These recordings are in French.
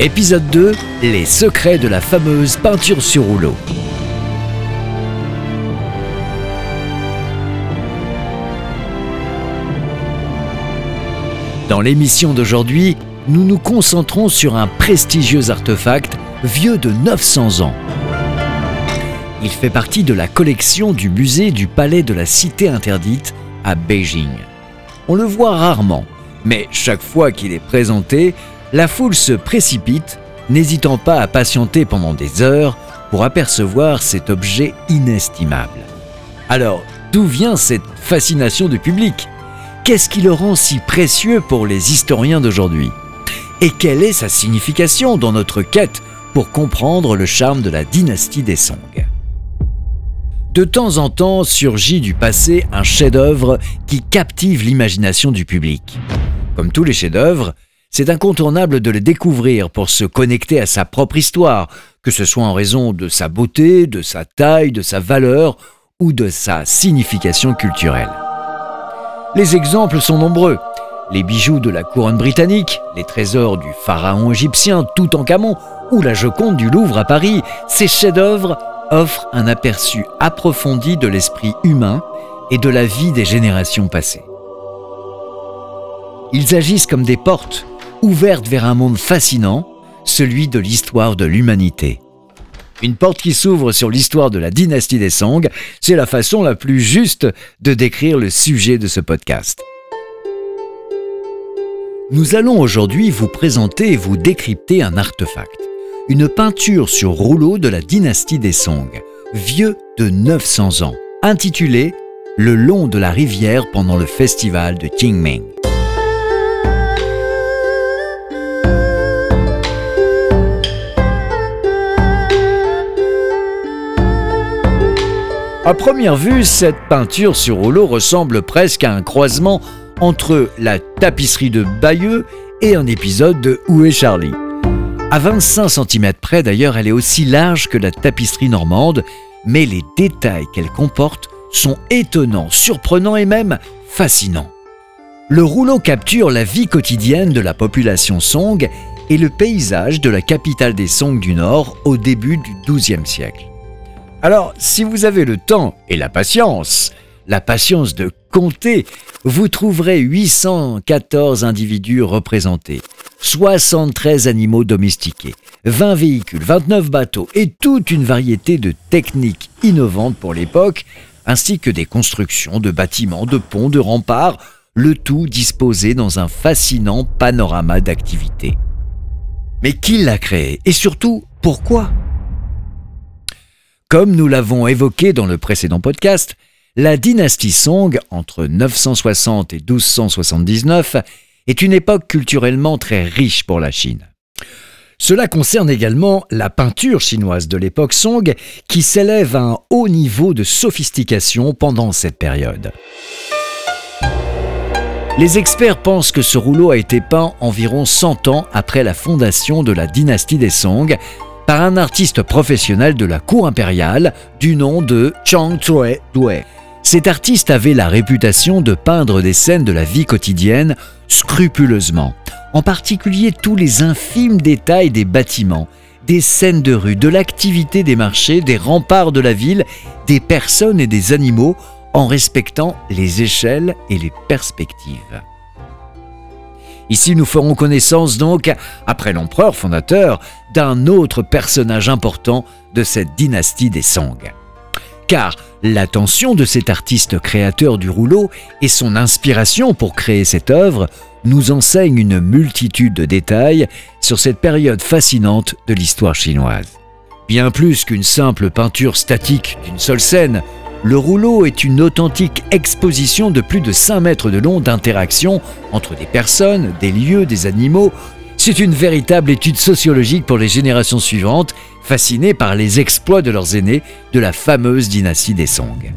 Épisode 2 Les secrets de la fameuse peinture sur rouleau. Dans l'émission d'aujourd'hui, nous nous concentrons sur un prestigieux artefact vieux de 900 ans. Il fait partie de la collection du musée du Palais de la Cité interdite à Beijing. On le voit rarement, mais chaque fois qu'il est présenté, la foule se précipite, n'hésitant pas à patienter pendant des heures pour apercevoir cet objet inestimable. Alors, d'où vient cette fascination du public? Qu'est-ce qui le rend si précieux pour les historiens d'aujourd'hui? Et quelle est sa signification dans notre quête pour comprendre le charme de la dynastie des Song? De temps en temps surgit du passé un chef-d'œuvre qui captive l'imagination du public. Comme tous les chefs-d'œuvre, c'est incontournable de le découvrir pour se connecter à sa propre histoire, que ce soit en raison de sa beauté, de sa taille, de sa valeur ou de sa signification culturelle. Les exemples sont nombreux. Les bijoux de la couronne britannique, les trésors du pharaon égyptien Toutankhamon ou la Joconde du Louvre à Paris, ces chefs-d'œuvre offrent un aperçu approfondi de l'esprit humain et de la vie des générations passées. Ils agissent comme des portes ouverte vers un monde fascinant, celui de l'histoire de l'humanité. Une porte qui s'ouvre sur l'histoire de la dynastie des Song, c'est la façon la plus juste de décrire le sujet de ce podcast. Nous allons aujourd'hui vous présenter et vous décrypter un artefact, une peinture sur rouleau de la dynastie des Song, vieux de 900 ans, intitulée Le long de la rivière pendant le festival de Qingming. À première vue, cette peinture sur rouleau ressemble presque à un croisement entre la tapisserie de Bayeux et un épisode de Où est Charlie? À 25 cm près d'ailleurs, elle est aussi large que la tapisserie normande, mais les détails qu'elle comporte sont étonnants, surprenants et même fascinants. Le rouleau capture la vie quotidienne de la population Song et le paysage de la capitale des Song du Nord au début du XIIe siècle. Alors, si vous avez le temps et la patience, la patience de compter, vous trouverez 814 individus représentés, 73 animaux domestiqués, 20 véhicules, 29 bateaux et toute une variété de techniques innovantes pour l'époque, ainsi que des constructions de bâtiments, de ponts, de remparts, le tout disposé dans un fascinant panorama d'activités. Mais qui l'a créé? Et surtout pourquoi? Comme nous l'avons évoqué dans le précédent podcast, la dynastie Song, entre 960 et 1279, est une époque culturellement très riche pour la Chine. Cela concerne également la peinture chinoise de l'époque Song, qui s'élève à un haut niveau de sophistication pendant cette période. Les experts pensent que ce rouleau a été peint environ 100 ans après la fondation de la dynastie des Song, par un artiste professionnel de la cour impériale du nom de Chang Tsue Due. Cet artiste avait la réputation de peindre des scènes de la vie quotidienne scrupuleusement, en particulier tous les infimes détails des bâtiments, des scènes de rue, de l'activité des marchés, des remparts de la ville, des personnes et des animaux, en respectant les échelles et les perspectives. Ici, nous ferons connaissance donc, après l'empereur fondateur, d'un autre personnage important de cette dynastie des Song. Car l'attention de cet artiste créateur du rouleau et son inspiration pour créer cette œuvre nous enseignent une multitude de détails sur cette période fascinante de l'histoire chinoise. Bien plus qu'une simple peinture statique d'une seule scène, le rouleau est une authentique exposition de plus de 5 mètres de long d'interaction entre des personnes, des lieux, des animaux, C'est une véritable étude sociologique pour les générations suivantes, fascinées par les exploits de leurs aînés de la fameuse dynastie des Song.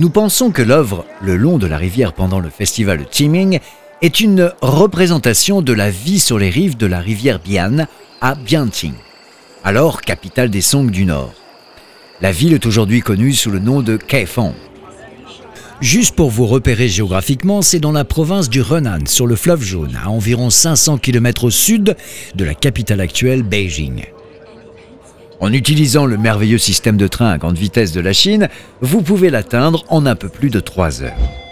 Nous pensons que l'œuvre Le long de la rivière pendant le festival de Chiming est une représentation de la vie sur les rives de la rivière Bian à Bianqing, alors capitale des Song du Nord. La ville est aujourd'hui connue sous le nom de Kaifeng. Juste pour vous repérer géographiquement, c'est dans la province du Henan, sur le fleuve Jaune, à environ 500 km au sud de la capitale actuelle, Beijing. En utilisant le merveilleux système de train à grande vitesse de la Chine, vous pouvez l'atteindre en un peu plus de 3 heures.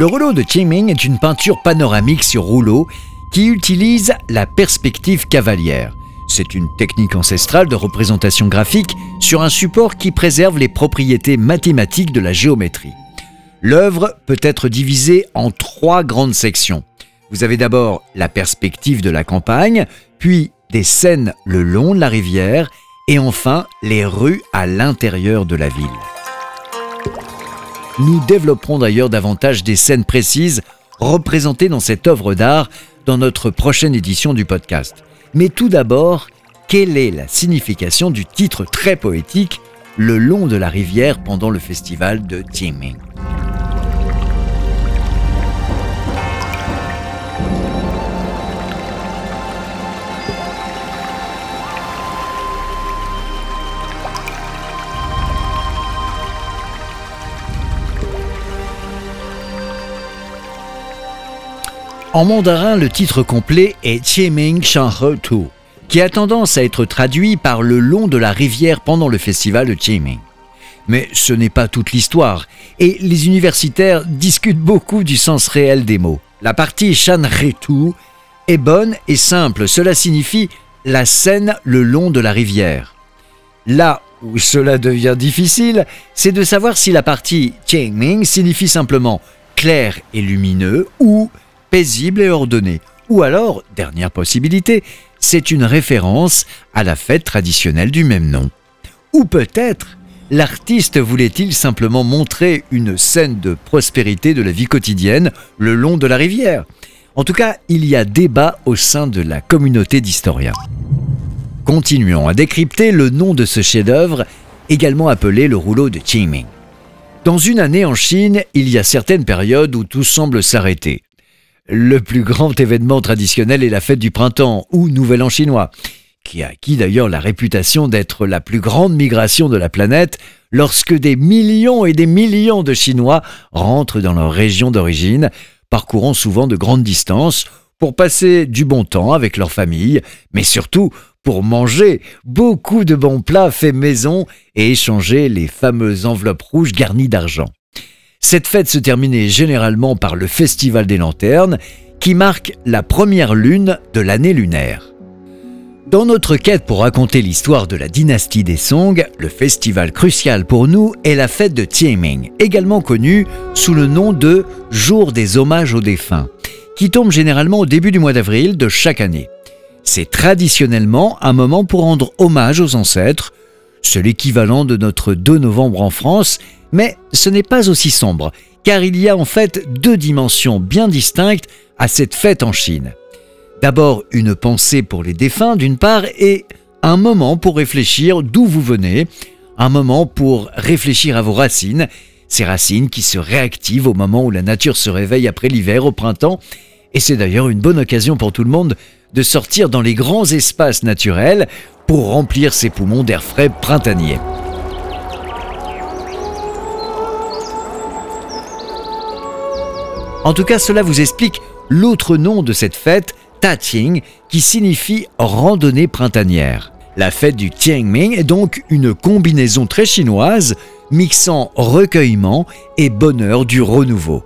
Le rouleau de Qingming est une peinture panoramique sur rouleau qui utilise la perspective cavalière. C'est une technique ancestrale de représentation graphique sur un support qui préserve les propriétés mathématiques de la géométrie. L'œuvre peut être divisée en trois grandes sections. Vous avez d'abord la perspective de la campagne, puis des scènes le long de la rivière, et enfin les rues à l'intérieur de la ville. Nous développerons d'ailleurs davantage des scènes précises représentées dans cette œuvre d'art dans notre prochaine édition du podcast. Mais tout d'abord, quelle est la signification du titre très poétique Le long de la rivière pendant le festival de Jiming En mandarin, le titre complet est Chieming Shanhe Tu, qui a tendance à être traduit par le long de la rivière pendant le festival de Chieming. Mais ce n'est pas toute l'histoire, et les universitaires discutent beaucoup du sens réel des mots. La partie Shan Tu est bonne et simple, cela signifie la scène le long de la rivière. Là où cela devient difficile, c'est de savoir si la partie Chieming signifie simplement clair et lumineux ou paisible et ordonnée. Ou alors, dernière possibilité, c'est une référence à la fête traditionnelle du même nom. Ou peut-être, l'artiste voulait-il simplement montrer une scène de prospérité de la vie quotidienne le long de la rivière En tout cas, il y a débat au sein de la communauté d'historiens. Continuons à décrypter le nom de ce chef-d'œuvre, également appelé le rouleau de Qingming. Dans une année en Chine, il y a certaines périodes où tout semble s'arrêter. Le plus grand événement traditionnel est la fête du printemps, ou Nouvel An chinois, qui a acquis d'ailleurs la réputation d'être la plus grande migration de la planète lorsque des millions et des millions de Chinois rentrent dans leur région d'origine, parcourant souvent de grandes distances pour passer du bon temps avec leur famille, mais surtout pour manger beaucoup de bons plats faits maison et échanger les fameuses enveloppes rouges garnies d'argent. Cette fête se terminait généralement par le Festival des Lanternes, qui marque la première lune de l'année lunaire. Dans notre quête pour raconter l'histoire de la dynastie des Song, le festival crucial pour nous est la fête de Tieming, également connue sous le nom de Jour des hommages aux défunts, qui tombe généralement au début du mois d'avril de chaque année. C'est traditionnellement un moment pour rendre hommage aux ancêtres, c'est l'équivalent de notre 2 novembre en France mais ce n'est pas aussi sombre, car il y a en fait deux dimensions bien distinctes à cette fête en Chine. D'abord une pensée pour les défunts d'une part et un moment pour réfléchir d'où vous venez, un moment pour réfléchir à vos racines, ces racines qui se réactivent au moment où la nature se réveille après l'hiver au printemps, et c'est d'ailleurs une bonne occasion pour tout le monde de sortir dans les grands espaces naturels pour remplir ses poumons d'air frais printanier. En tout cas, cela vous explique l'autre nom de cette fête, Tating, qui signifie randonnée printanière. La fête du Tianming est donc une combinaison très chinoise mixant recueillement et bonheur du renouveau.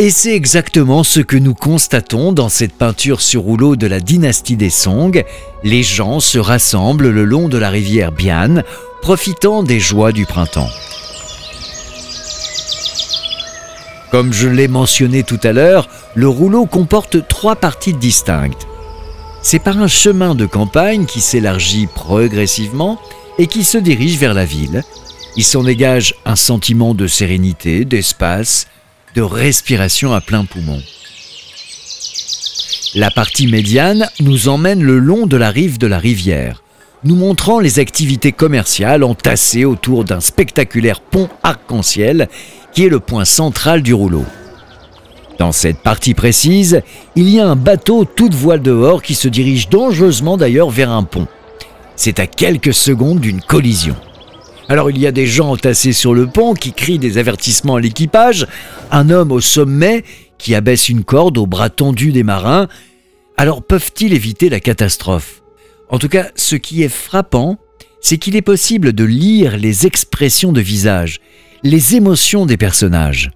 Et c'est exactement ce que nous constatons dans cette peinture sur rouleau de la dynastie des Song. Les gens se rassemblent le long de la rivière Bian, profitant des joies du printemps. Comme je l'ai mentionné tout à l'heure, le rouleau comporte trois parties distinctes. C'est par un chemin de campagne qui s'élargit progressivement et qui se dirige vers la ville. Il s'en dégage un sentiment de sérénité, d'espace, de respiration à plein poumon. La partie médiane nous emmène le long de la rive de la rivière, nous montrant les activités commerciales entassées autour d'un spectaculaire pont arc-en-ciel qui est le point central du rouleau. Dans cette partie précise, il y a un bateau toute voile dehors qui se dirige dangereusement d'ailleurs vers un pont. C'est à quelques secondes d'une collision. Alors il y a des gens entassés sur le pont qui crient des avertissements à l'équipage, un homme au sommet qui abaisse une corde au bras tendu des marins. Alors peuvent-ils éviter la catastrophe? En tout cas, ce qui est frappant, c'est qu'il est possible de lire les expressions de visage, les émotions des personnages.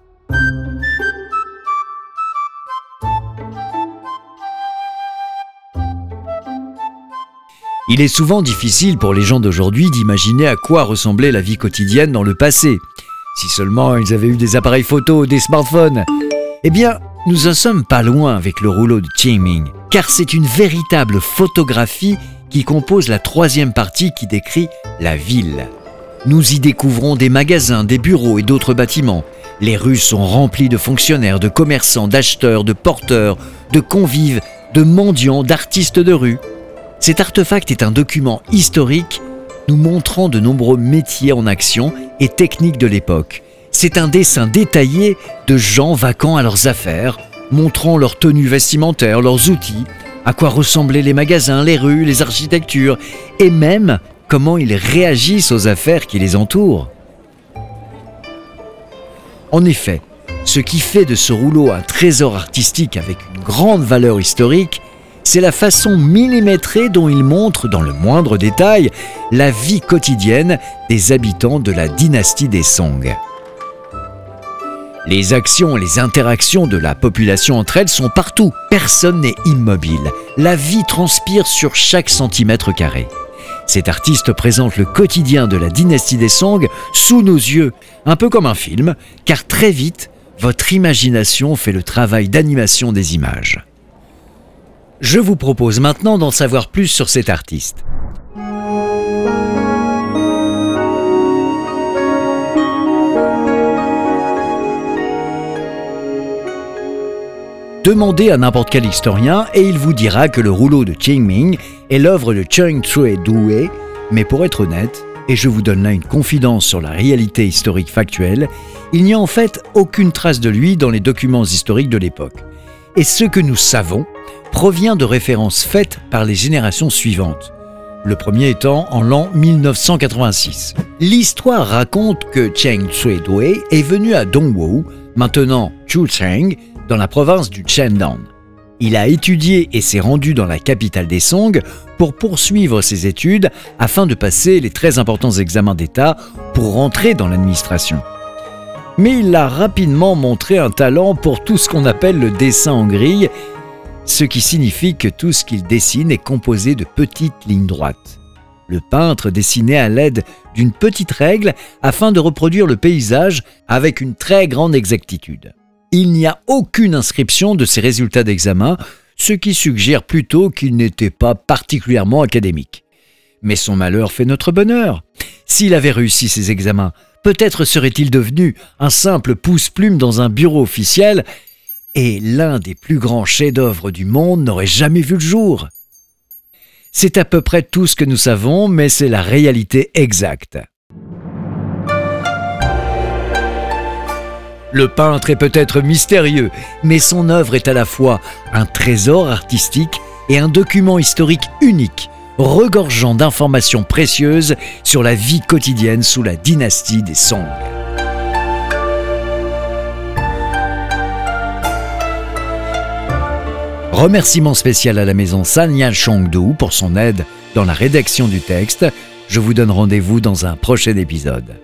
Il est souvent difficile pour les gens d'aujourd'hui d'imaginer à quoi ressemblait la vie quotidienne dans le passé. Si seulement ils avaient eu des appareils photo, des smartphones. Eh bien, nous en sommes pas loin avec le rouleau de Qingming, car c'est une véritable photographie qui compose la troisième partie qui décrit la ville. Nous y découvrons des magasins, des bureaux et d'autres bâtiments. Les rues sont remplies de fonctionnaires, de commerçants, d'acheteurs, de porteurs, de convives, de mendiants, d'artistes de rue. Cet artefact est un document historique nous montrant de nombreux métiers en action et techniques de l'époque. C'est un dessin détaillé de gens vaquant à leurs affaires, montrant leurs tenues vestimentaires, leurs outils, à quoi ressemblaient les magasins, les rues, les architectures, et même comment ils réagissent aux affaires qui les entourent. En effet, ce qui fait de ce rouleau un trésor artistique avec une grande valeur historique, c'est la façon millimétrée dont il montre dans le moindre détail la vie quotidienne des habitants de la dynastie des Song. Les actions et les interactions de la population entre elles sont partout. Personne n'est immobile. La vie transpire sur chaque centimètre carré. Cet artiste présente le quotidien de la dynastie des Song sous nos yeux, un peu comme un film, car très vite, votre imagination fait le travail d'animation des images. Je vous propose maintenant d'en savoir plus sur cet artiste. Demandez à n'importe quel historien et il vous dira que le rouleau de Qingming est l'œuvre de Cheng Tsui Due, mais pour être honnête, et je vous donne là une confidence sur la réalité historique factuelle, il n'y a en fait aucune trace de lui dans les documents historiques de l'époque. Et ce que nous savons, provient de références faites par les générations suivantes, le premier étant en l'an 1986. L'histoire raconte que Cheng Tsui-dui est venu à Dongwu, maintenant Chucheng, dans la province du Shandong. Il a étudié et s'est rendu dans la capitale des Song pour poursuivre ses études afin de passer les très importants examens d'État pour rentrer dans l'administration. Mais il a rapidement montré un talent pour tout ce qu'on appelle le dessin en grille ce qui signifie que tout ce qu'il dessine est composé de petites lignes droites. Le peintre dessinait à l'aide d'une petite règle afin de reproduire le paysage avec une très grande exactitude. Il n'y a aucune inscription de ses résultats d'examen, ce qui suggère plutôt qu'il n'était pas particulièrement académique. Mais son malheur fait notre bonheur. S'il avait réussi ses examens, peut-être serait-il devenu un simple pouce-plume dans un bureau officiel et l'un des plus grands chefs-d'œuvre du monde n'aurait jamais vu le jour. C'est à peu près tout ce que nous savons, mais c'est la réalité exacte. Le peintre est peut-être mystérieux, mais son œuvre est à la fois un trésor artistique et un document historique unique, regorgeant d'informations précieuses sur la vie quotidienne sous la dynastie des Song. Remerciement spécial à la maison Sanya Chongdu pour son aide dans la rédaction du texte. Je vous donne rendez-vous dans un prochain épisode.